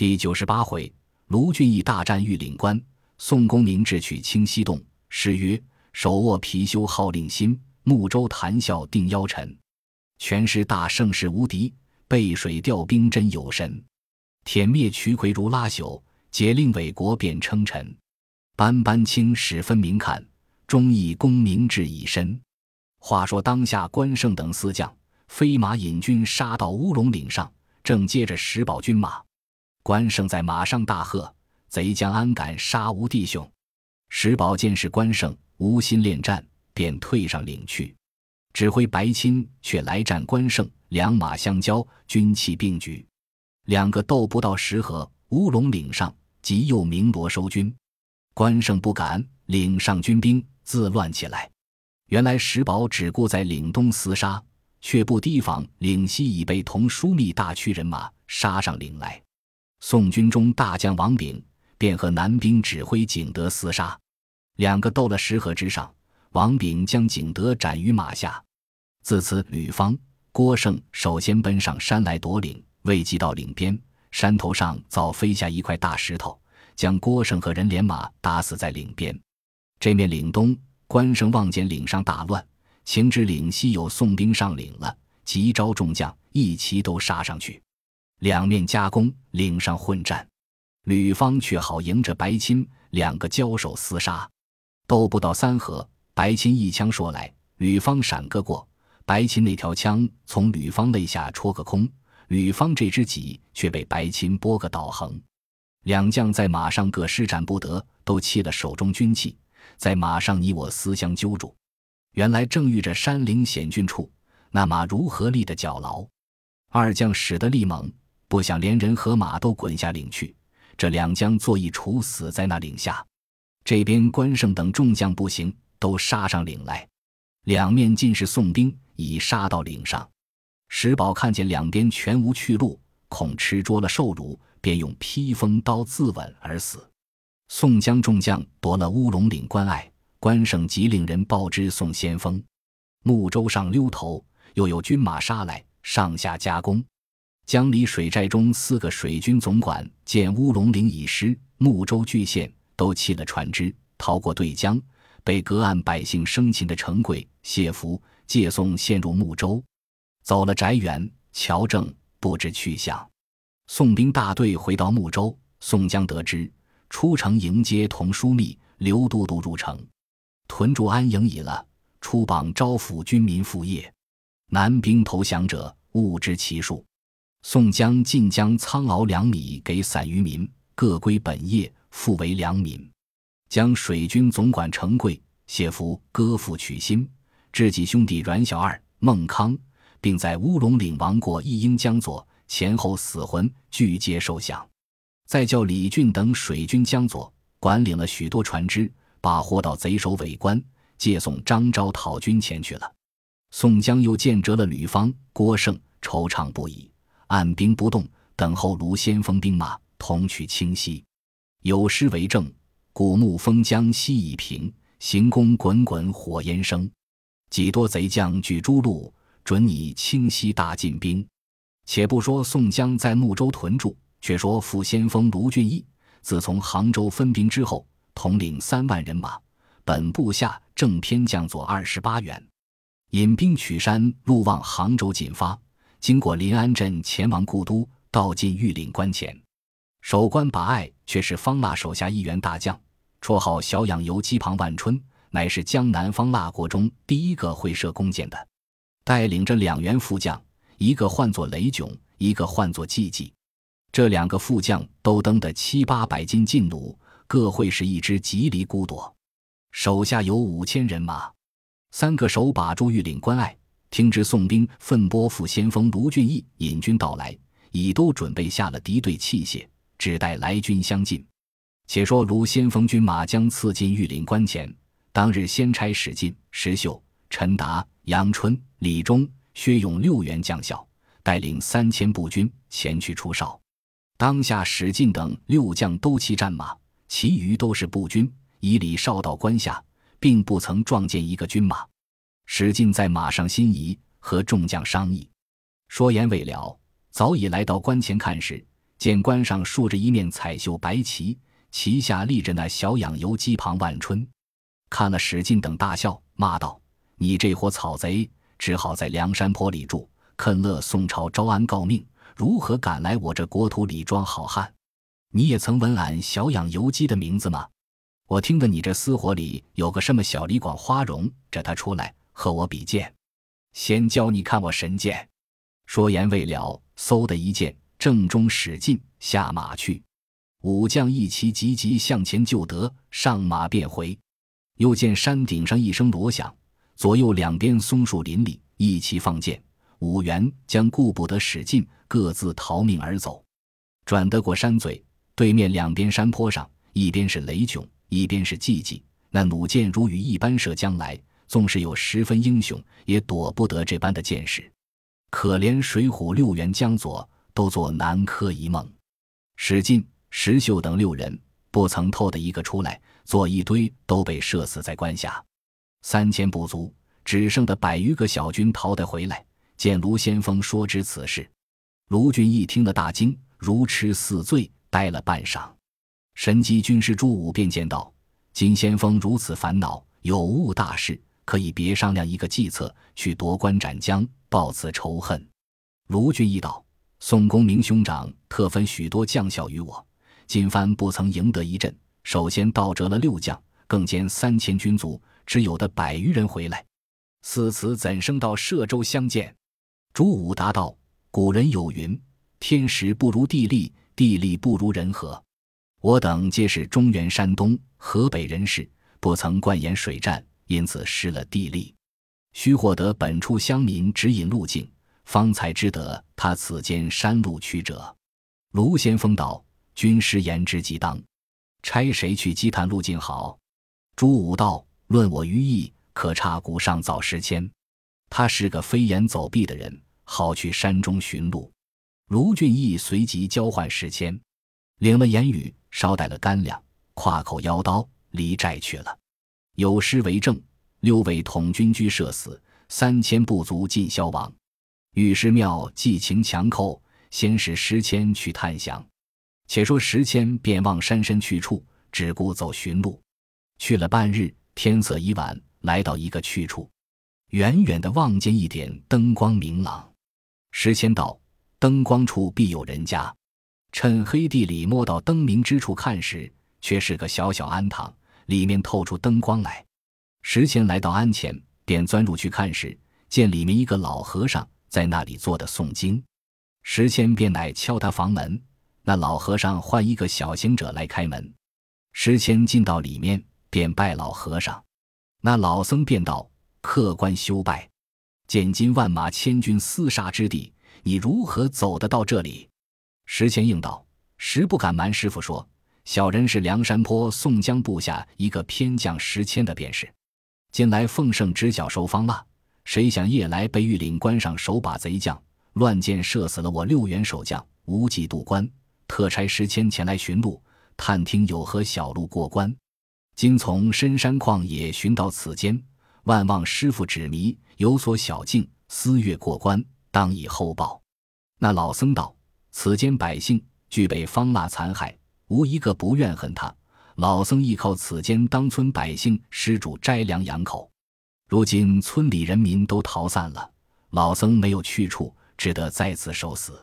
第九十八回，卢俊义大战玉岭关，宋公明智取清溪洞。诗曰：“手握貔貅号令心，木舟谈笑定妖臣。全师大胜势无敌，背水调兵真有神。铁灭渠魁如拉朽，解令伪国变称臣。斑斑青史分明看，忠义功名志已深。”话说当下，关胜等四将飞马引军杀到乌龙岭上，正接着石宝军马。关胜在马上大喝：“贼将安敢杀吾弟兄！”石宝见是关胜，无心恋战，便退上岭去。指挥白钦却来战关胜，两马相交，军器并举，两个斗不到十合，乌龙岭上即又鸣锣收军。关胜不敢，岭上军兵自乱起来。原来石宝只顾在岭东厮杀，却不提防岭西已被同枢密大区人马杀上岭来。宋军中大将王炳便和南兵指挥景德厮杀，两个斗了十合之上，王炳将景德斩于马下。自此，吕方、郭盛首先奔上山来夺岭，未及到岭边，山头上早飞下一块大石头，将郭盛和人连马打死在岭边。这面岭东，关胜望见岭上大乱，情知岭西有宋兵上岭了，急招众将一齐都杀上去。两面夹攻，岭上混战，吕方却好迎着白钦，两个交手厮杀，斗不到三合，白钦一枪说来，吕方闪个过，白钦那条枪从吕方肋下戳个空，吕方这只戟却被白钦拨个倒横，两将在马上各施展不得，都弃了手中军器，在马上你我厮相揪住，原来正遇着山岭险峻处，那马如何立得脚牢？二将使得力猛。不想连人和马都滚下岭去，这两将坐一处死在那岭下。这边关胜等众将不行，都杀上岭来。两面尽是宋兵，已杀到岭上。石宝看见两边全无去路，恐吃捉了受辱，便用披风刀自刎而死。宋江众将夺了乌龙岭关隘，关胜即令人报知宋先锋。木舟上溜头，又有军马杀来，上下夹攻。江里水寨中四个水军总管见乌龙岭已失，木舟俱陷，都弃了船只，逃过对江，被隔岸百姓生擒的程贵、谢福借送陷入木舟，走了翟远、乔正，不知去向。宋兵大队回到木舟，宋江得知，出城迎接同枢密刘都督入城，屯驻安营已了，出榜招抚军民复业，南兵投降者勿知其数。宋江尽将仓熬粮米给散渔民，各归本业，复为良民。将水军总管程贵、谢福割腹取心，知己兄弟阮小二、孟康，并在乌龙岭亡过一应江左，前后死魂俱皆受降。再叫李俊等水军江左管领了许多船只，把货到贼首尾关，借送张昭讨军前去了。宋江又见折了吕方、郭盛，惆怅不已。按兵不动，等候卢先锋兵马同取清溪。有诗为证：“古木封江西已平，行宫滚滚火焰生。几多贼将举诸路，准拟清溪大进兵。”且不说宋江在睦州屯驻，却说副先锋卢俊义自从杭州分兵之后，统领三万人马，本部下正偏将佐二十八员，引兵取山，路望杭州进发。经过临安镇，前往故都，到进玉岭关前，守关把隘，却是方腊手下一员大将，绰号小养由基旁万春，乃是江南方腊国中第一个会射弓箭的，带领着两员副将，一个唤作雷炯，一个唤作季季。这两个副将都登得七八百斤劲弩，各会是一支吉藜孤朵，手下有五千人马，三个手把住玉岭关隘。听知宋兵奋拨副先锋卢俊义引军到来，已都准备下了敌对器械，只待来军相进。且说卢先锋军马将刺进玉林关前，当日先差史进、石秀、陈达、杨春、李忠、薛勇六员将校，带领三千步军前去出哨。当下史进等六将都骑战马，其余都是步军，以礼哨到关下，并不曾撞见一个军马。史进在马上心仪，和众将商议，说言未了，早已来到关前看时，见关上竖着一面彩绣白旗，旗下立着那小养由基庞万春。看了史进等大笑，骂道：“你这伙草贼，只好在梁山坡里住，肯乐宋朝招安告命，如何敢来我这国土里装好汉？你也曾闻俺小养由基的名字吗？我听得你这私伙里有个什么小李广花荣，这他出来和我比剑，先教你看我神剑。”说言未了，嗖的一剑正中史进下马去，武将一齐急急向前救得，上马便回。又见山顶上一声锣响，左右两边松树林里一齐放箭，五员将顾不得使劲，各自逃命而走。转得过山嘴，对面两边山坡上，一边是雷迥，一边是季季。那弩箭如雨一般射将来，纵是有十分英雄，也躲不得这般的见识。可怜水浒六员将佐都做南柯一梦，史进、石秀等六人不曾透的一个出来。做一堆都被射死在关下，三千不足，只剩的百余个小军逃得回来。见卢先锋说知此事，卢俊义听了大惊，如痴似醉，呆了半晌。神机军师朱武便见到：“金先锋如此烦恼，有误大事，可以别商量一个计策，去夺关斩将，报此仇恨。”卢俊义道：“宋公明兄长特分许多将校于我，今番不曾赢得一阵。”首先盗折了六将，更兼三千军卒，只有的百余人回来。似此怎生到歙州相见？朱武答道：“古人有云，天时不如地利，地利不如人和。我等皆是中原、山东、河北人士，不曾惯演水战，因此失了地利。须获得本处乡民指引路径，方才知得他此间山路曲折。”卢先锋道：“军师言之极当。”差谁去积探路径好？朱武道：“论我于意，可差谷上早时迁。他是个飞檐走壁的人，好去山中寻路。”卢俊义随即交换时迁，领了言语，捎带了干粮，挎口腰刀离寨去了。有诗为证：“六位统军居社死，三千不足尽消亡。御师庙寄情强寇，先使时迁去探详。”且说时迁便望山深去处，只顾走寻路。去了半日，天色已晚，来到一个去处，远远的望见一点灯光明朗。时迁道：“灯光处必有人家。”趁黑地里摸到灯明之处看时，却是个小小庵堂，里面透出灯光来。时迁来到庵前，便钻入去看时，见里面一个老和尚在那里坐的诵经。石谦便乃敲他房门。那老和尚唤一个小行者来开门，石谦进到里面，便拜老和尚。那老僧便道：“客官休拜，见今万马千军厮杀之地，你如何走得到这里？”石谦应道：“实不敢瞒师傅说，小人是梁山坡宋江部下一个偏将石谦的便是。近来奉圣旨教收方腊，谁想夜来被御岭关上手把贼将乱箭射死了我六员守将，无计渡关。”特差石谦前来寻路，探听有何小路过关。今从深山旷野寻到此间，万望师傅指迷，有所小径，思越过关，当以后报。那老僧道：“此间百姓俱被方腊残害，无一个不怨恨他。老僧依靠此间当村百姓施主摘粮养口。如今村里人民都逃散了，老僧没有去处，只得在此受死。”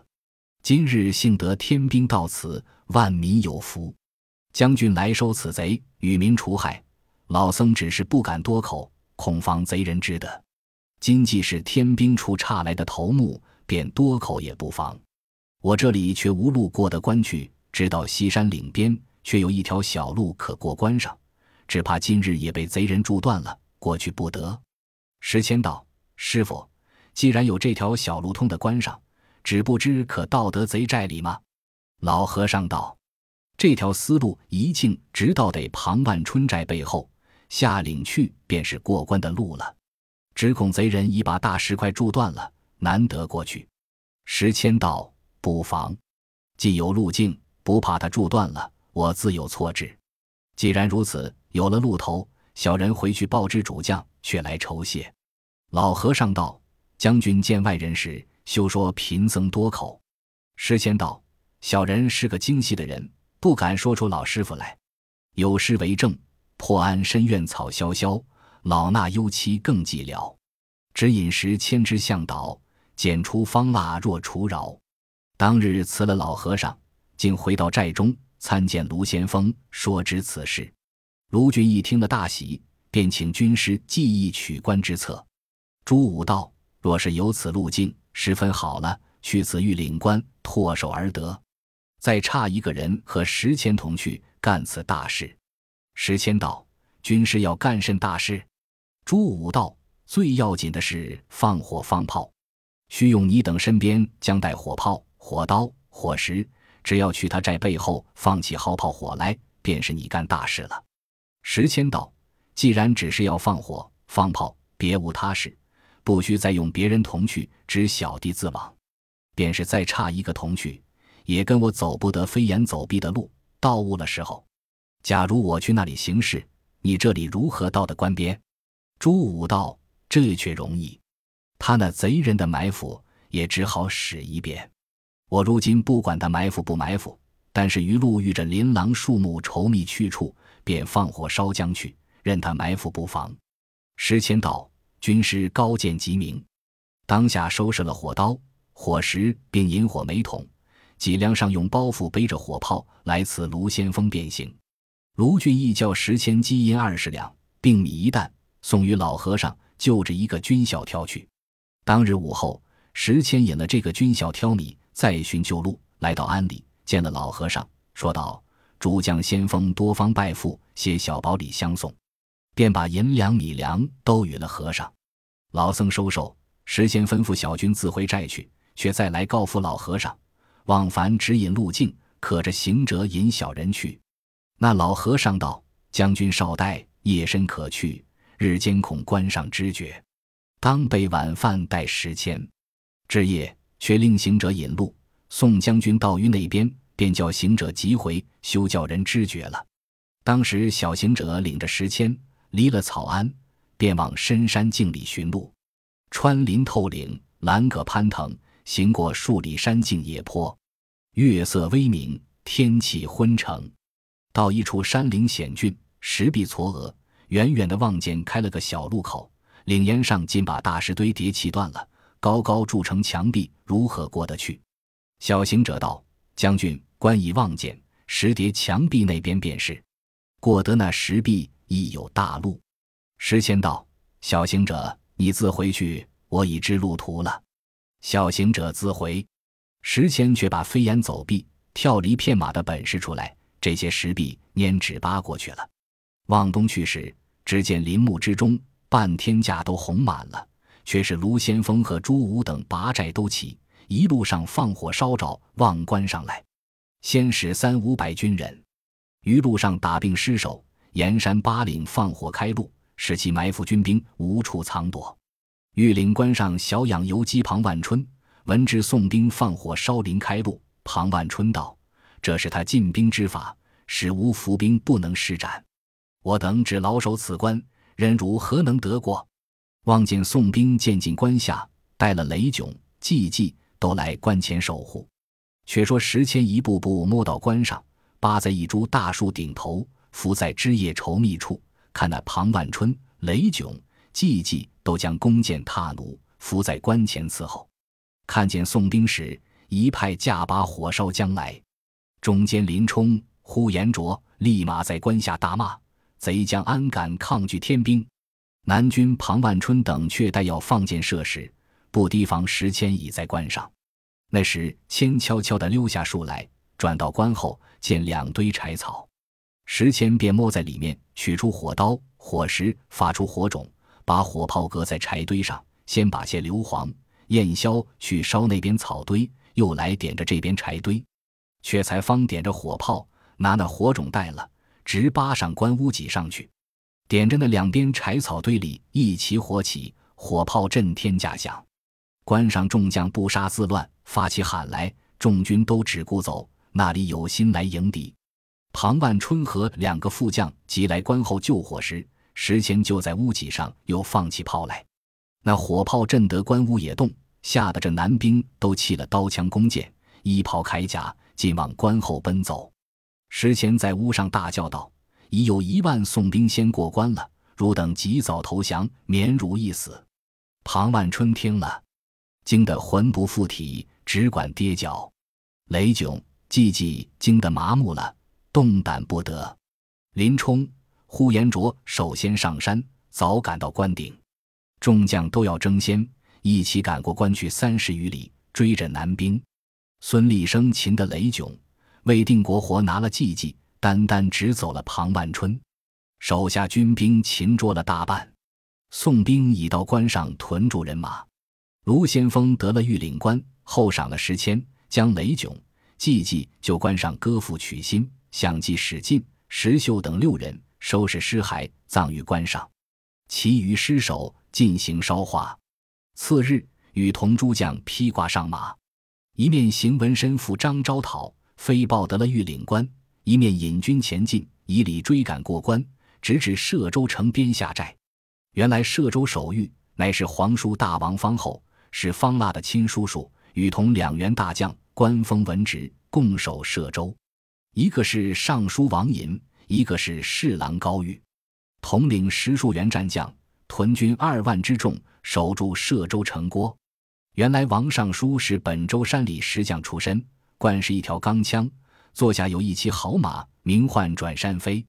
今日幸得天兵到此，万民有福。将军来收此贼，与民除害。老僧只是不敢多口，恐防贼人知得。今既是天兵处差来的头目，便多口也不妨。我这里却无路过得关去，直到西山岭边，却有一条小路可过关上，只怕今日也被贼人筑断了，过去不得。石谦道：“师傅，既然有这条小路通的关上。”只不知可到得贼寨里吗？老和尚道：“这条思路一径直到得庞万春寨背后，下岭去便是过关的路了。只恐贼人已把大石块筑断了，难得过去。”石谦道：“不妨，既有路径，不怕他筑断了，我自有措置。既然如此，有了鹿头，小人回去报知主将，却来酬谢。”老和尚道：“将军见外人时。”休说贫僧多口，诗仙道：“小人是个精细的人，不敢说出老师傅来。有诗为证：破庵深院草萧萧，老衲幽栖更寂寥。只饮食千枝向导，剪出方腊若除饶。当日辞了老和尚，竟回到寨中参见卢先锋，说知此事。卢俊义听了大喜，便请军师记忆取关之策。朱武道：若是有此路径，十分好了。去此欲领官，唾手而得。再差一个人和石谦同去干此大事。石谦道：“军师要干甚大事？”朱武道：“最要紧的是放火放炮，需用你等身边将带火炮、火刀、火石。只要去他寨背后放起好炮火来，便是你干大事了。”石谦道：“既然只是要放火放炮，别无他事，不需再用别人同去，只小弟自往。便是再差一个同去。”也跟我走不得飞檐走壁的路，到误了时候。假如我去那里行事，你这里如何到的关边？朱武道：“这却容易，他那贼人的埋伏也只好使一遍。我如今不管他埋伏不埋伏，但是余路遇着琳琅树木稠密去处，便放火烧将去，任他埋伏不妨。”石谦道：“军师高见极明，当下收拾了火刀、火石，并引火煤桶。”脊梁上用包袱背着火炮来此卢先锋便行。卢俊义叫石千金银二十两，并米一担，送与老和尚，就着一个军校挑去。当日午后，石谦引了这个军校挑米，再寻旧路，来到庵里，见了老和尚，说道：“主将先锋多方拜赴，携小宝礼相送，便把银两米粮都与了和尚。老僧收受，石谦吩咐小军自回寨去，却再来告诉老和尚。”往凡指引路径，可着行者引小人去。那老和尚道：“将军少待，夜深可去，日间恐关上知觉，当备晚饭待时迁。至夜，却令行者引路，宋将军到于那边，便叫行者急回，休叫人知觉了。”当时小行者领着石谦，离了草庵，便往深山径里寻路，穿林透岭，拦葛攀藤。行过数里山径野坡，月色微明，天气昏沉。到一处山岭险峻，石壁嵯峨，远远的望见开了个小路口，岭沿上竟把大石堆叠砌断了，高高筑成墙壁，如何过得去？小行者道：“将军，观以望见，石叠墙壁那边便是，过得那石壁亦有大路。”石谦道：“小行者，你自回去，我已知路途了。”小行者自回，石谦却把飞檐走壁、跳离片马的本事出来，这些石壁拈纸扒过去了。往东去时，只见林木之中，半天架都红满了，却是卢先锋和朱武等拔寨都起，一路上放火烧着，望关上来。先使三五百军人，于路上打病失守，沿山八岭放火开路，使其埋伏军兵无处藏躲。玉岭关上小养游击庞万春闻知宋兵放火烧林开路，庞万春道：“这是他进兵之法，使无伏兵不能施展。我等只牢守此关，人如何能得过？”望见宋兵渐进关下，带了雷炯、季季都来关前守护。却说时迁一步步摸到关上，扒在一株大树顶头，伏在枝叶稠密处，看那庞万春、雷炯。季季都将弓箭踏弩，伏在关前伺候。看见宋兵时，一派架把火烧将来。中间林冲、呼延灼立马在关下大骂：“贼将安敢抗拒天兵？”南军庞万春等却待要放箭射时，不提防石谦已在关上。那时谦悄悄地溜下树来，转到关后，见两堆柴草，石谦便摸在里面，取出火刀、火石，发出火种。把火炮搁在柴堆上，先把些硫磺、焰硝去烧那边草堆，又来点着这边柴堆，却才方点着火炮，拿那火种带了，直扒上关屋脊上去，点着那两边柴草堆里一起火起，火炮震天价响，关上众将不杀自乱，发起喊来，众军都只顾走，那里有心来迎敌？庞万春和两个副将急来关后救火时。石谦就在屋脊上又放起炮来，那火炮震得关屋也动，吓得这男兵都弃了刀枪弓箭，衣袍铠甲，尽往关后奔走。石前在屋上大叫道：“已有一万宋兵先过关了，汝等及早投降，免汝一死。”庞万春听了，惊得魂不附体，只管跌脚。雷炯、季季惊得麻木了，动弹不得。林冲、呼延灼首先上山，早赶到关顶，众将都要争先，一起赶过关去三十余里，追着南兵。孙立生擒得雷炯，魏定国活拿了季季，单单只走了庞万春，手下军兵擒捉了大半。宋兵已到关上屯住人马，卢先锋得了御领官，后赏了十千，将雷炯、季季就关上割腹取心，相继史进、石秀等六人收拾尸骸，葬于关上，其余尸首进行烧化。次日，与同诸将披挂上马，一面行文身赴张昭讨，飞报得了御领官；一面引军前进，以礼追赶过关，直至歙州城边下寨。原来歙州守御乃是皇叔大王方后，是方腊的亲叔叔，与同两员大将，官封文职，共守歙州。一个是尚书王寅，一个是侍郎高玉，统领十数员战将，屯军二万之众，守住歙州城郭。原来王尚书是本州山里石匠出身，惯是一条钢枪，坐下有一骑好马，名唤转山飞。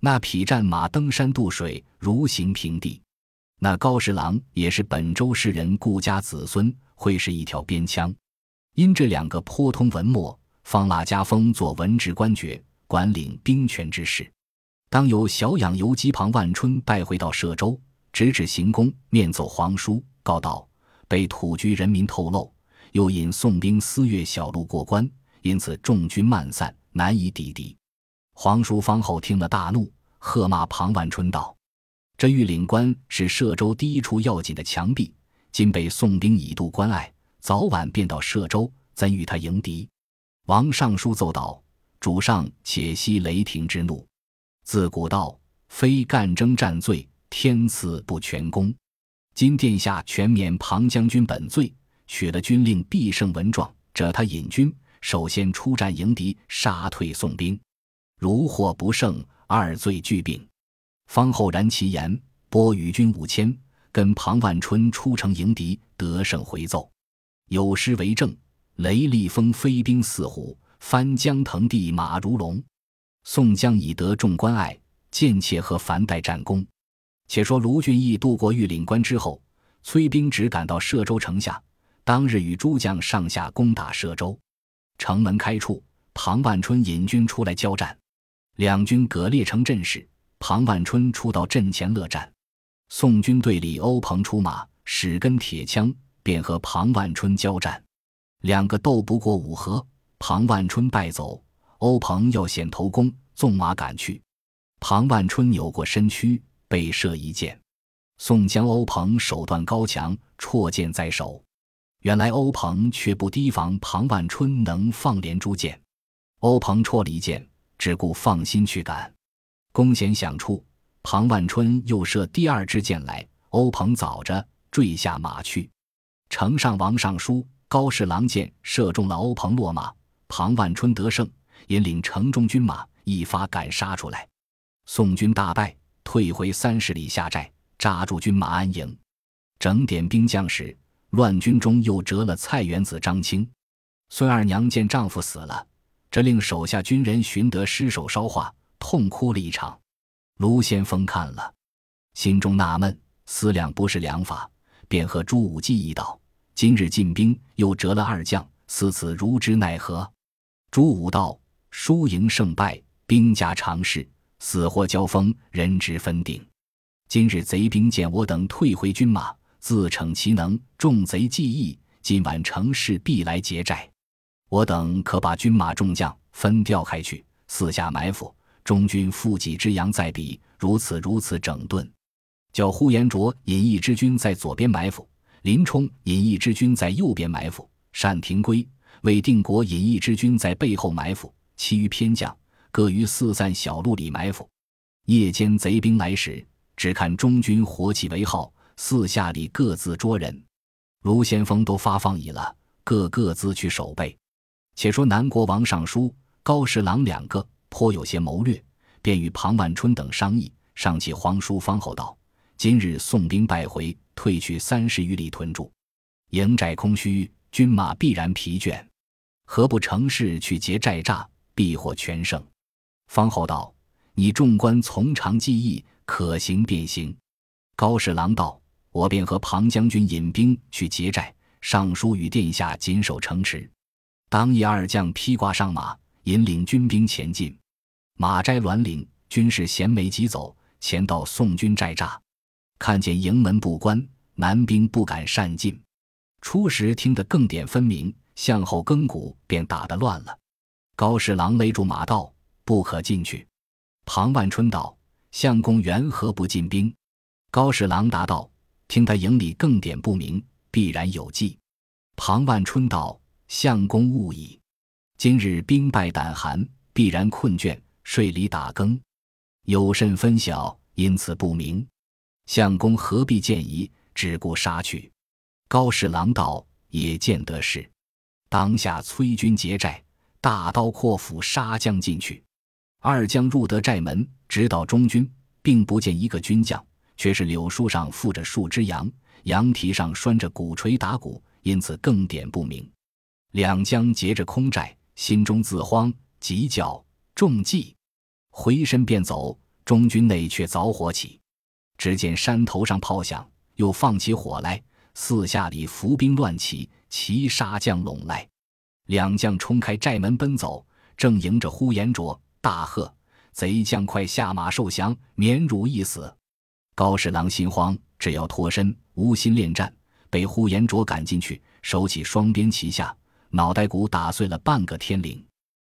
那匹战马登山渡水，如行平地。那高十郎也是本州士人顾家子孙，会是一条边枪。因这两个颇通文墨，方腊家封做文职官爵，管领兵权之事。当有小养游击庞万春带回到歙州，直指行宫，面奏皇叔，告道被土居人民透露，又引宋兵私越小路过关，因此众军漫散，难以抵敌。皇叔方后听了大怒，喝骂庞万春道。这御岭关是歙州第一处要紧的墙壁，今被宋兵以渡关隘，早晚便到歙州，怎与他迎敌？王尚书奏道：“主上且息雷霆之怒。自古道，非干征战罪，天赐不全功。今殿下全免庞将军本罪，取了军令必胜文状，着他引军，首先出战迎敌，杀退宋兵。如获不胜，二罪俱并。”方后然其言，拨与军五千，跟庞万春出城迎敌，得胜回奏。有诗为证：“雷厉风飞兵似虎，翻江腾地马如龙。宋江已得众关爱，贱妾和樊代战功。”且说卢俊义渡过玉岭关之后，催兵只赶到歙州城下，当日与诸将上下攻打歙州。城门开处，庞万春引军出来交战，两军各列成阵势。庞万春出到阵前乐战，宋军队里欧鹏出马，使根铁枪，便和庞万春交战。两个斗不过五合，庞万春败走。欧鹏要显头功，纵马赶去。庞万春扭过身躯，被射一箭。宋江、欧鹏手段高强，绰箭在手。原来欧鹏却不提防庞万春能放连珠箭，欧鹏戳了一箭，只顾放心去赶。弓弦响处，庞万春又射第二支箭来，欧鹏早着坠下马去。城上王尚书、高士郎箭射中了欧鹏落马，庞万春得胜，引领城中军马一发赶杀出来。宋军大败，退回三十里下寨，扎住军马安营。整点兵将时，乱军中又折了蔡元子张青。孙二娘见丈夫死了，这令手下军人寻得尸首烧化。痛哭了一场，卢先锋看了，心中纳闷，思量不是良法，便和朱武计议道：“今日进兵，又折了二将，思此如之奈何？”朱武道：“输赢胜败，兵家常事，死活交锋，人之分定。今日贼兵见我等退回军马，自逞其能，众贼计议，今晚乘势必来劫寨。我等可把军马众将分调开去，四下埋伏。”中军负己之阳在彼，如此如此整顿，叫呼延灼引一支军在左边埋伏，林冲引一支军在右边埋伏，单廷圭、魏定国引一支军在背后埋伏，其余偏将各于四散小路里埋伏。夜间贼兵来时，只看中军火起为号，四下里各自捉人。卢先锋都发放已了，各各自去守备。且说南国王尚书、高士郎两个颇有些谋略，便与庞万春等商议，上启皇叔方后道：“今日宋兵败回，退去三十余里屯驻，营寨空虚，军马必然疲倦，何不乘势去劫寨栅，必获全胜？”方后道：“你众官从长计议，可行便行。”高士郎道：“我便和庞将军引兵去劫寨。”尚书与殿下紧守城池。当夜，二将披挂上马，引领军兵前进。马摘栾岭，军士衔枚疾走，前到宋军寨栅，看见营门不关，南兵不敢擅进。初时听得更点分明，向后更鼓，便打得乱了。高侍郎勒住马道：“不可进去。”庞万春道：“相公缘何不进兵？”高侍郎答道：“听他营里更点不明。”必然有计。庞万春道：“相公误矣。今日兵败胆寒，必然困倦，睡里打更，有甚分晓，因此不明。相公何必见疑，只顾杀去？”高侍郎道：“也见得是。当下催军劫寨，大刀阔斧杀将进去。二将入得寨门，直捣中军，并不见一个军将，却是柳树上附着数只羊。”羊蹄上拴着鼓槌打鼓，因此更点不明。两将劫着空寨，心中自慌，急叫中计，回身便走。中军内却着火起，只见山头上炮响，又放起火来，四下里伏兵乱起，齐杀将拢来。两将冲开寨门奔走，正迎着呼延灼，大喝：“贼将快下马受降，免汝一死！”高侍郎心慌，只要脱身。无心恋战，被呼延灼赶进去，手起双鞭齐下，脑袋骨打碎了半个天灵。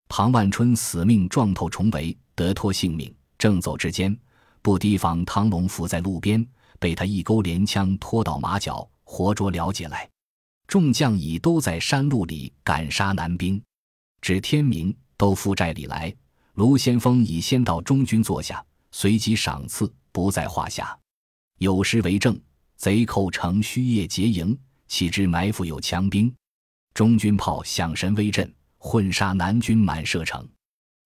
庞万春死命撞透重围，得脱性命。正走之间，不提防汤龙伏在路边，被他一钩连枪拖到马脚，活捉了解来。众将已都在山路里赶杀南兵，至天明都赴寨里来。卢先锋已先到中军坐下，随即赏赐不在话下。有诗为证。贼寇乘虚夜劫营，岂知埋伏有强兵？中军炮响神威震，混杀南军满射城。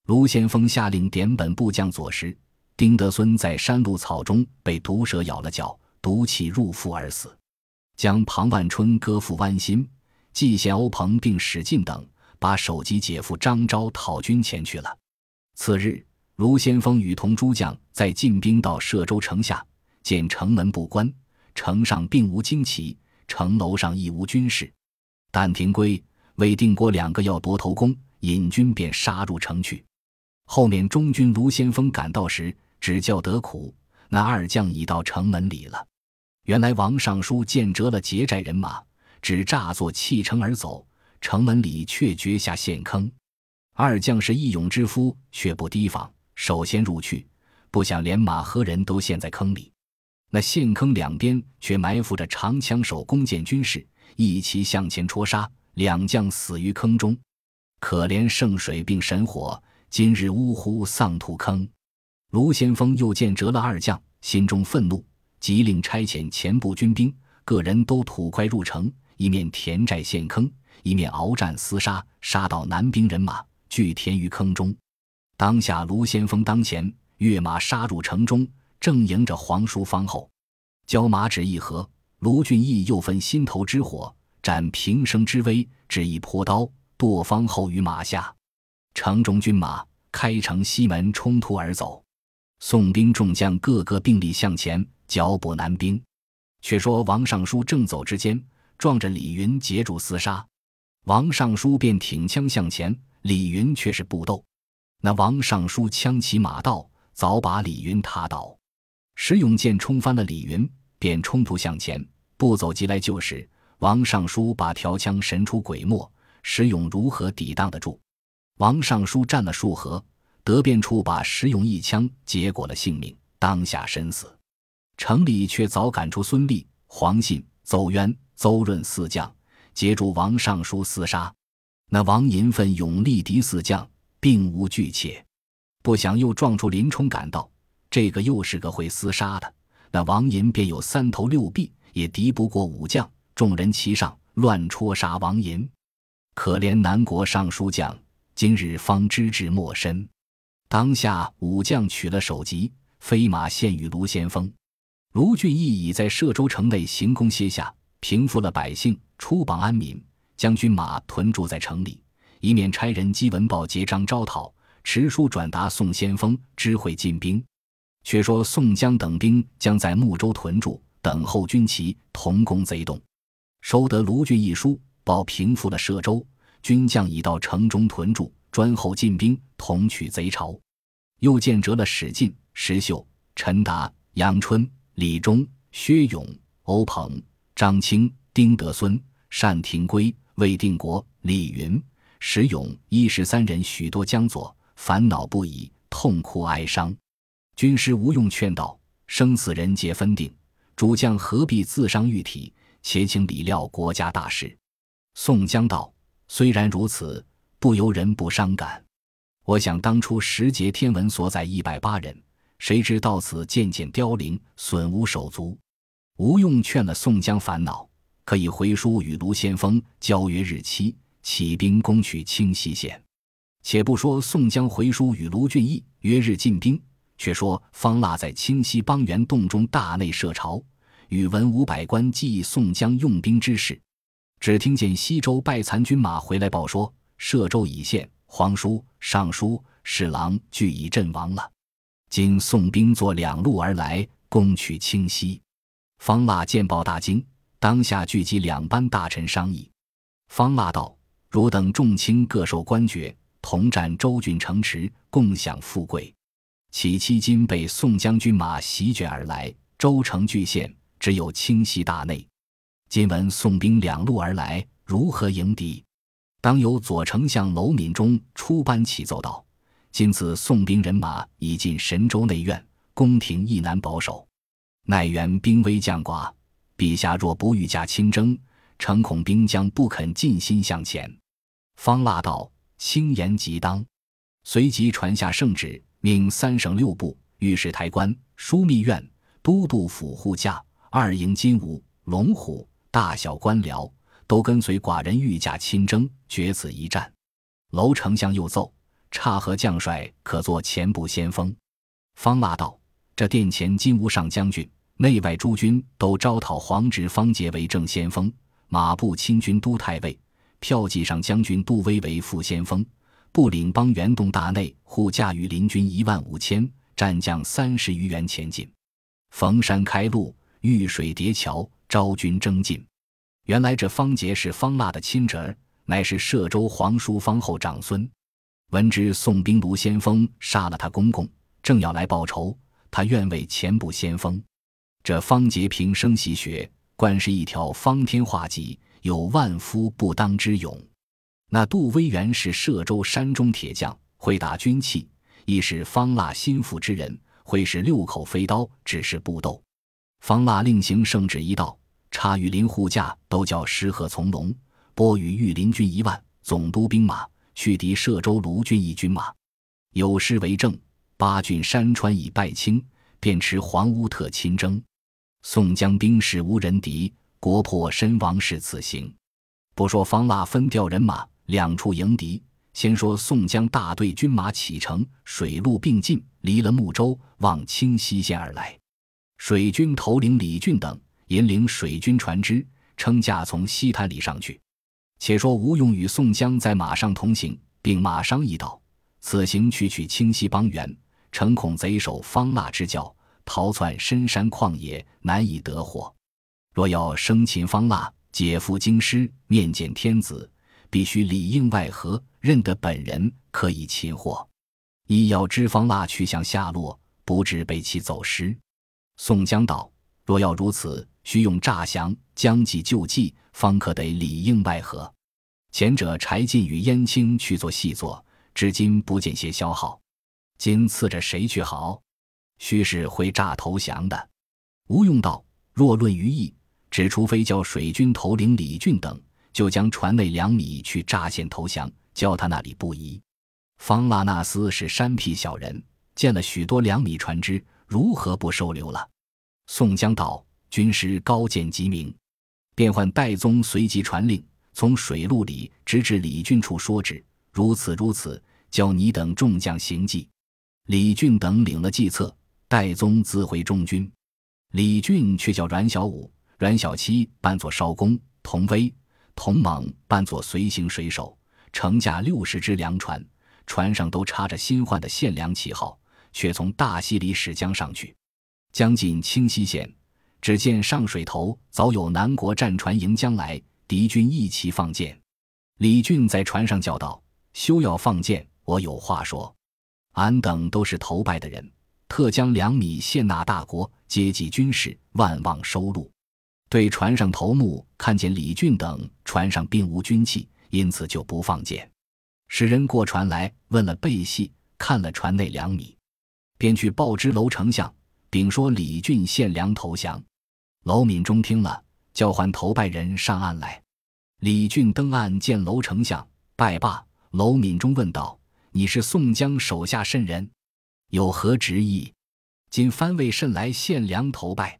卢先锋下令点本部将左师，丁德孙在山路草中被毒蛇咬了脚，毒气入腹而死。将庞万春割腹剜心，季贤、欧鹏并史进等把首级姐夫张昭讨军前去了。次日，卢先锋与同诸将在进兵到歙州城下，见城门不关。城上并无旌旗，城楼上亦无军士。但廷圭、魏定国两个要夺头功，引军便杀入城去。后面中军卢先锋赶到时，只叫得苦，那二将已到城门里了。原来王尚书见折了劫寨人马，只诈作弃城而走，城门里却掘下陷坑。二将是义勇之夫，却不提防，首先入去，不想连马和人都陷在坑里。那陷坑两边却埋伏着长枪手、弓箭军士，一齐向前戳杀，两将死于坑中。可怜圣水并神火，今日呜呼丧土坑。卢先锋又见折了二将，心中愤怒，急令差遣前部军兵，个人都土快入城，一面填寨陷坑，一面鏖战厮杀，杀到南兵人马俱填于坑中。当下卢先锋当前跃马杀入城中。正迎着皇叔方后，交马指一合，卢俊义又分心头之火，斩平生之威，只一泼刀，剁方后于马下。城中军马开城西门冲突而走，宋兵众将个个并力向前，剿捕南兵。却说王尚书正走之间，撞着李云截住厮杀，王尚书便挺枪向前，李云却是不斗。那王尚书枪起马到，早把李云踏倒。石勇见冲翻了李云，便冲突向前，不走急来救时。王尚书把条枪神出鬼没，石勇如何抵挡得住？王尚书战了数合，得便处把石勇一枪结果了性命，当下身死。城里却早赶出孙立、黄信、邹渊、邹润四将，截住王尚书厮杀。那王银奋勇力敌四将，并无惧怯，不想又撞出林冲赶到。这个又是个会厮杀的，那王银便有三头六臂，也敌不过武将。众人齐上乱戳杀王银，可怜南国尚书将，今日方知至莫深。当下武将取了首级，飞马献与卢先锋。卢俊义已在歙州城内行宫歇下，平复了百姓，出榜安民，将军马屯驻在城里，一面差人赍文报结章招讨，持书转达宋先锋，知会进兵。却说宋江等兵将在睦州屯驻，等候军旗，同攻贼洞。收得卢俊义书。报平复了歙州，军将已到城中屯驻，专候进兵，同取贼巢。又见折了史进、石秀、陈达、杨春、李忠、薛勇、欧鹏、张清、丁德孙、单廷圭、魏定国、李云、石勇一十三人，许多将佐，烦恼不已，痛哭哀伤。军师吴用劝道：“生死人皆分定，主将何必自伤玉体？且请理料国家大事。”宋江道：“虽然如此，不由人不伤感。我想当初石碣天文所载一百八人，谁知到此渐渐凋零，损无手足。”吴用劝了宋江，烦恼可以回书与卢先锋交约日期，起兵攻取清溪县。且不说宋江回书与卢俊义约日进兵，却说方腊在清溪帮元洞中大内设朝，与文武百官议宋江用兵之事。只听见西周败残军马回来报说，歙州已陷，皇叔、尚书、侍郎俱已阵亡了。今宋兵作两路而来，攻取清溪。方腊见报大惊，当下聚集两班大臣商议。方腊道：“汝等众卿各受官爵，同占州郡城池，共享富贵。岂期今被宋将军马席卷而来，州城俱陷，只有清溪大内。”今闻宋兵两路而来，如何迎敌？当由左丞相娄敏中出班启奏道：“今次宋兵人马已进神州内院，宫廷亦难保守。奈缘兵微将寡，陛下若不御驾亲征，诚恐兵将不肯尽心向前。”方腊道：“轻言即当。”随即传下圣旨，命三省六部、御史台官、枢密院、都督府护驾、二营金吾、龙虎。大小官僚都跟随寡人御驾亲征，决此一战。楼丞相又奏：差和将帅可做前部先锋。方腊道：这殿前金吾上将军，内外诸军都招讨黄直、方杰为正先锋；马步亲军都太尉、票骑上将军杜威为副先锋；步领帮元洞大内护驾于林军一万五千，战将三十余员前进。逢山开路，遇水叠桥。昭军征进，原来这方杰是方腊的亲侄儿，乃是歙州皇叔方后长孙。闻知宋兵卢先锋杀了他公公，正要来报仇，他愿为前部先锋。这方杰平生习学，惯是一条方天画戟，有万夫不当之勇。那杜威原是歙州山中铁匠，会打军器，亦是方腊心腹之人，会使六口飞刀，只是不斗。方腊令行圣旨一道。差御林护驾都叫石河从龙，拨与御林军一万总督兵马去敌歙州卢俊义军马。有诗为证：八郡山川已败清，便持黄乌特亲征。宋江兵士无人敌，国破身亡是此行。不说方腊分调人马两处迎敌，先说宋江大队军马启程，水陆并进，离了睦州，往清溪县而来。水军头领李俊等。引领水军船只，撑架从西滩里上去。且说吴用与宋江在马上同行，并马商议道：“此行去取清溪帮援，诚恐贼首方腊之教，逃窜深山旷野，难以得获。若要生擒方腊，解赴京师，面见天子，必须里应外合，认得本人，可以擒获。一要知方腊去向下落，不致被其走失。”宋江道：“若要如此。”需用诈降、将计就计，方可得里应外合。前者柴进与燕青去做细作，至今不见些消耗。今次着谁去好？须是会诈投降的。吴用道：若论于义，只除非叫水军头领李俊等，就将船内粮米去诈献投降，叫他那里不疑。方腊那厮是山僻小人，见了许多粮米船只，如何不收留了？宋江道。军师高见机明，便唤戴宗随即传令，从水路里直至李俊处说旨，如此如此，教你等众将行计。李俊等领了计策，戴宗自回中军。李俊却叫阮小五、阮小七扮作艄公，童威、童猛扮作随行水手，乘驾六十只粮船，船上都插着新换的献粮旗号，却从大溪里驶江上去。将近清溪县，只见上水头早有南国战船迎将来，敌军一齐放箭。李俊在船上叫道：“休要放箭，我有话说。俺等都是投拜的人。”特将粮米献纳大国，接济军事，万望收录。对船上头目看见李俊等船上并无军器，因此就不放箭。使人过船来问了背细，看了船内粮米，便去报知楼丞相，禀说李俊献粮投降。楼敏中听了，叫唤投拜人上岸来。李俊登岸见楼丞相，拜罢。楼敏中问道：“你是宋江手下甚人？”有何旨意？今番为甚来献粮投拜？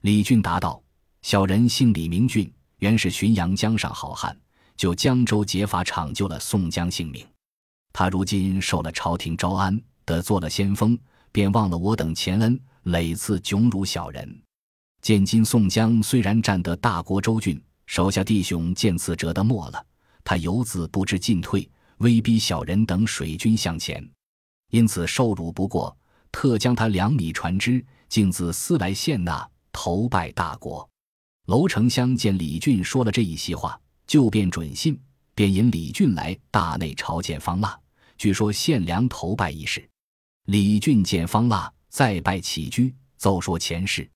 李俊答道：“小人姓李，名俊，原是浔阳江上好汉，就江州劫法抢救了宋江性命。他如今受了朝廷招安，得做了先锋，便忘了我等前恩，累次窘辱小人。见今宋江虽然占得大国州郡，手下弟兄见此折得没了，他犹自不知进退，威逼小人等水军向前。”因此受辱不过，特将他两米船只，径自私来献纳，投拜大国。娄丞相见李俊说了这一席话，就便准信，便引李俊来大内朝见方腊，据说献粮投拜一事。李俊见方腊，再拜起居，奏说前事。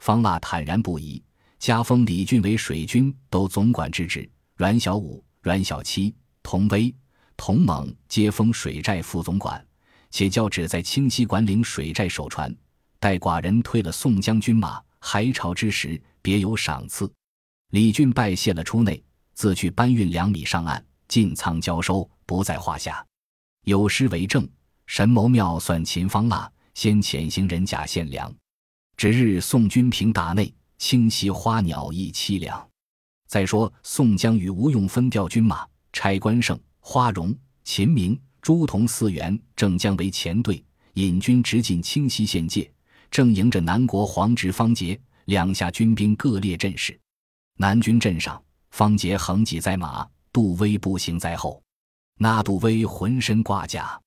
方腊坦然不疑，加封李俊为水军都总管之职，阮小五、阮小七、童威、童猛皆封水寨副总管。且教只在清溪管领水寨守船，待寡人退了宋将军马，还朝之时，别有赏赐。李俊拜谢了出内，自去搬运粮米上岸，进仓交收，不在话下。有诗为证：神谋妙算秦方腊，先遣行人甲献粮。指日宋军平大内，清溪花鸟亦凄凉。再说宋江与吴用分调军马，差关胜、花荣、秦明。朱仝四员正将为前队，引军直进清溪县界，正迎着南国皇侄方杰，两下军兵各列阵势。南军阵上，方杰横戟在马，杜威步行在后。那杜威浑身挂甲，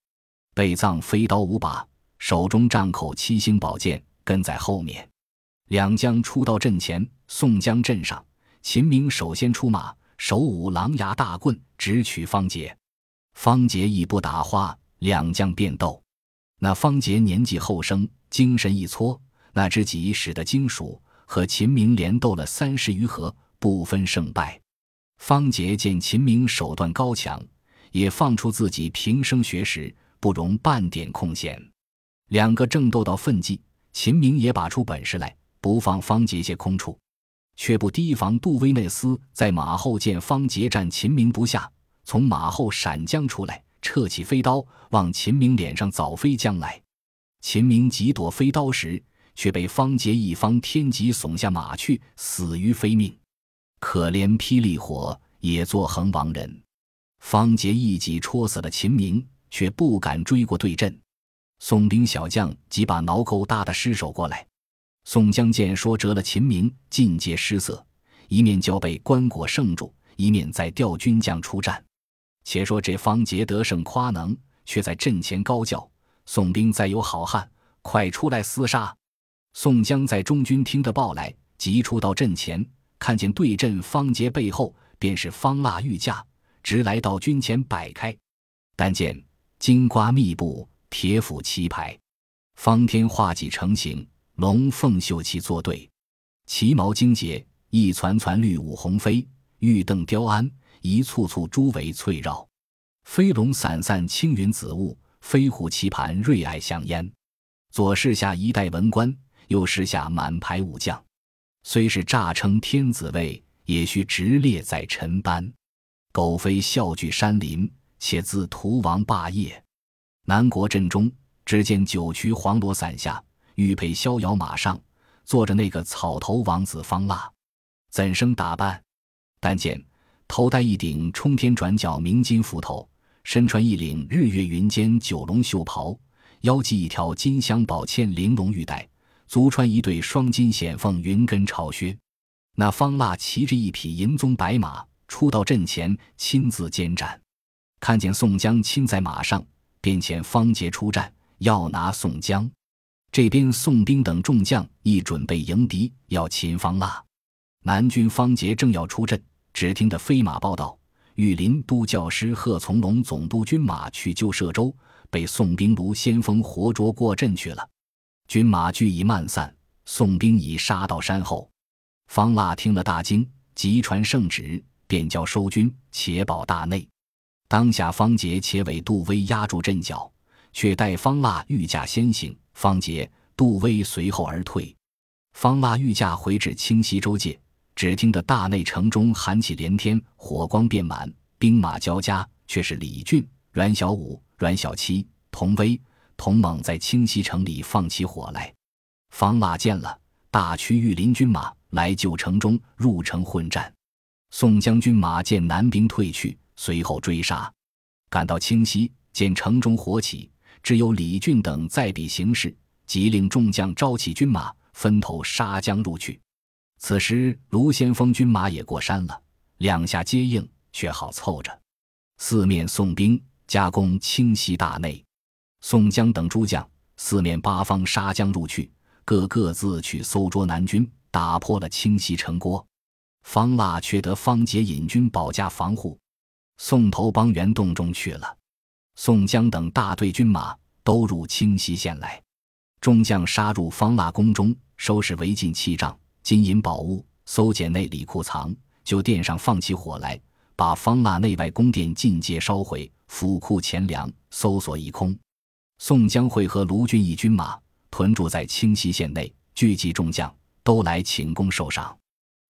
背藏飞刀五把，手中杖口七星宝剑，跟在后面。两将出到阵前，宋江阵上，秦明首先出马，手舞狼牙大棍，直取方杰。方杰一不打花，两将便斗。那方杰年纪后生，精神一挫，那只戟使得精熟，和秦明连斗了三十余合，不分胜败。方杰见秦明手段高强，也放出自己平生学识，不容半点空闲。两个正斗到奋际，秦明也把出本事来，不放方杰些空处，却不提防杜威内斯在马后见方杰战秦明不下。从马后闪将出来，撤起飞刀，往秦明脸上早飞将来。秦明急躲飞刀时，却被方杰一方天戟耸下马去，死于非命。可怜霹雳火，也作横亡人。方杰一戟戳死了秦明，却不敢追过对阵。宋兵小将即把挠钩搭的尸首过来。宋江见说折了秦明，尽皆失色，一面交备棺椁圣主，一面再调军将出战。且说这方杰得胜夸能，却在阵前高叫：“宋兵再有好汉，快出来厮杀！”宋江在中军听得报来，急出到阵前，看见对阵方杰背后便是方腊御驾，直来到军前摆开。但见金瓜密布，铁斧齐排，方天画戟成形，龙凤绣旗作对，旗毛精洁，一攒攒绿舞红飞，玉镫雕鞍。一簇簇珠围翠绕，飞龙散散青云紫雾，飞虎棋盘瑞霭香烟。左侍下一代文官，右侍下满排武将。虽是诈称天子位，也须直列在臣班。狗飞笑聚山林，且自屠王霸业。南国阵中，只见九曲黄罗伞下，玉佩逍遥马上，坐着那个草头王子方腊。怎生打扮？但见。头戴一顶冲天转角明金斧头，身穿一领日月云间九龙袖袍，腰系一条金镶宝嵌玲珑玉带，足穿一对双金显凤云根朝靴。那方腊骑着一匹银鬃白马，出到阵前，亲自监战。看见宋江亲在马上，便遣方杰出战，要拿宋江。这边宋兵等众将亦准备迎敌，要擒方腊。南军方杰正要出阵，只听得飞马报道：御林都教师贺从龙总督军马去救歙州，被宋兵卢先锋活捉过阵去了。军马俱已漫散，宋兵已杀到山后。方腊听了大惊，急传圣旨，便叫收军，且保大内。当下方杰且委杜威压住阵脚，却待方腊御驾先行。方杰、杜威随后而退。方腊御驾回至清溪州界，只听得大内城中寒气连天，火光遍满，兵马交加，却是李俊、阮小五、阮小七、童威、同猛在清溪城里放起火来。方腊见了，大驱御林军马。来救城中，入城混战。宋将军马见南兵退去，随后追杀。赶到清溪，见城中火起，只有李俊等在彼行事，即令众将招起军马，分头杀将入去。此时卢先锋军马也过山了，两下接应，却好凑着。四面宋兵加攻清溪大内，宋江等诸将四面八方杀将入去，各各自去搜捉南军。打破了清溪城郭，方腊却得方杰引军保驾防护，宋头邦元洞中去了。宋江等大队军马都入清溪县来，众将杀入方腊宫中，收拾违禁器仗、金银宝物，搜检内里库藏，就殿上放起火来，把方腊内外宫殿尽皆烧毁，府库钱粮搜索一空。宋江会合卢俊义军马屯驻在清溪县内，聚集众将。都来请功受赏，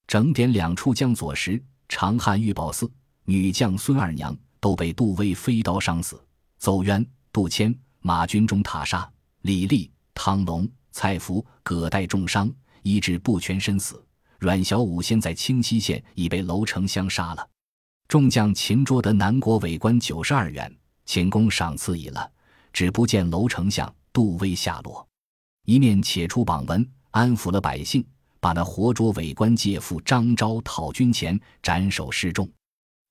整点两处将佐时，长汉玉宝寺女将孙二娘都被杜威飞刀伤死，邹渊、杜迁马军中塔杀，李立、汤龙、蔡福、葛带重伤，医治不全身死。阮小五先在清溪县已被娄丞相杀了。众将擒捉得南国伪官九十二员，请功赏赐已了，只不见娄丞相、杜威下落。一面且出榜文。安抚了百姓，把那活捉伪官借父张昭讨军前斩首示众。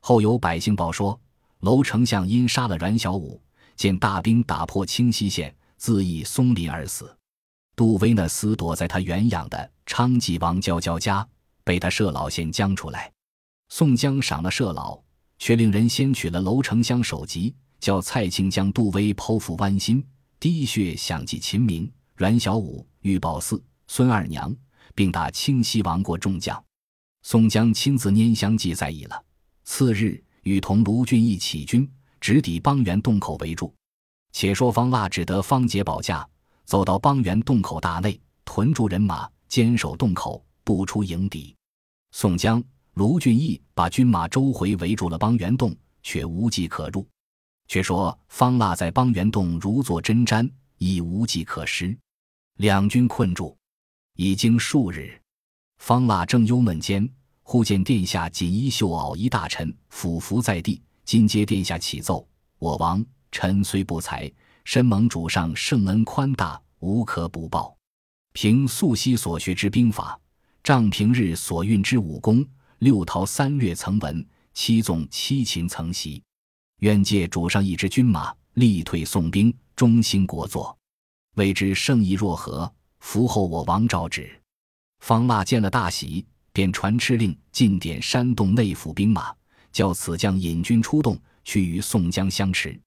后有百姓报说，娄丞相因杀了阮小五，见大兵打破清溪县，自缢松林而死。杜威那厮躲在他原养的昌吉王娇娇家，被他舍老先将出来。宋江赏了舍老，却令人先取了娄丞相首级，叫蔡庆将杜威剖腹剜心，滴血响祭秦明、阮小五、玉宝寺。孙二娘，并打清溪王国众将，宋江亲自拈香祭在已了。次日，与同卢俊义起军，直抵邦元洞口围住。且说方腊只得方杰保驾，走到邦元洞口大内，屯驻人马，坚守洞口，不出迎敌。宋江、卢俊义把军马周回围住了邦元洞，却无计可入。却说方腊在邦元洞如坐针毡，已无计可施，两军困住。已经数日，方腊正忧闷间，忽见殿下锦衣绣袄一大臣俯伏在地，今接殿下启奏：我王臣虽不才，深蒙主上圣恩宽大，无可不报。凭素昔所学之兵法，仗平日所运之武功，六韬三略曾闻，七纵七擒曾习。愿借主上一支军马，力退宋兵，中兴国祚。未知圣意若何？伏候我王诏旨，方腊见了大喜，便传敕令进点山洞内府兵马，叫此将引军出动，去与宋江相持。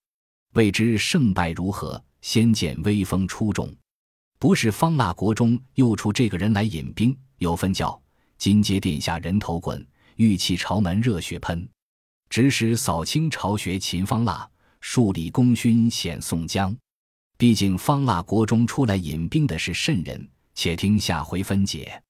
未知胜败如何？先见威风出众。不是方腊国中又出这个人来引兵，有分教：今接殿下人头滚，玉器朝门热血喷。指使扫清巢穴擒方腊，树立功勋显宋江。毕竟方腊国中出来引兵的是圣人？且听下回分解。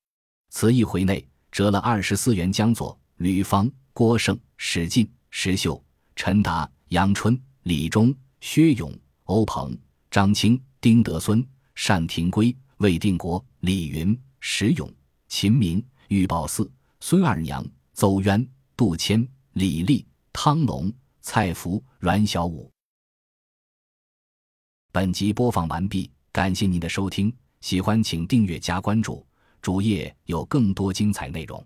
此一回内折了二十四员将佐：吕方、郭盛、史进、石秀、陈达、杨春、李忠、薛勇、欧鹏、张清、丁德孙、单廷圭、魏定国、李云、石勇、秦明、玉宝寺、孙二娘、邹渊、杜迁、李立、汤龙、蔡福、阮小五。本集播放完毕，感谢您的收听，喜欢请订阅加关注，主页有更多精彩内容。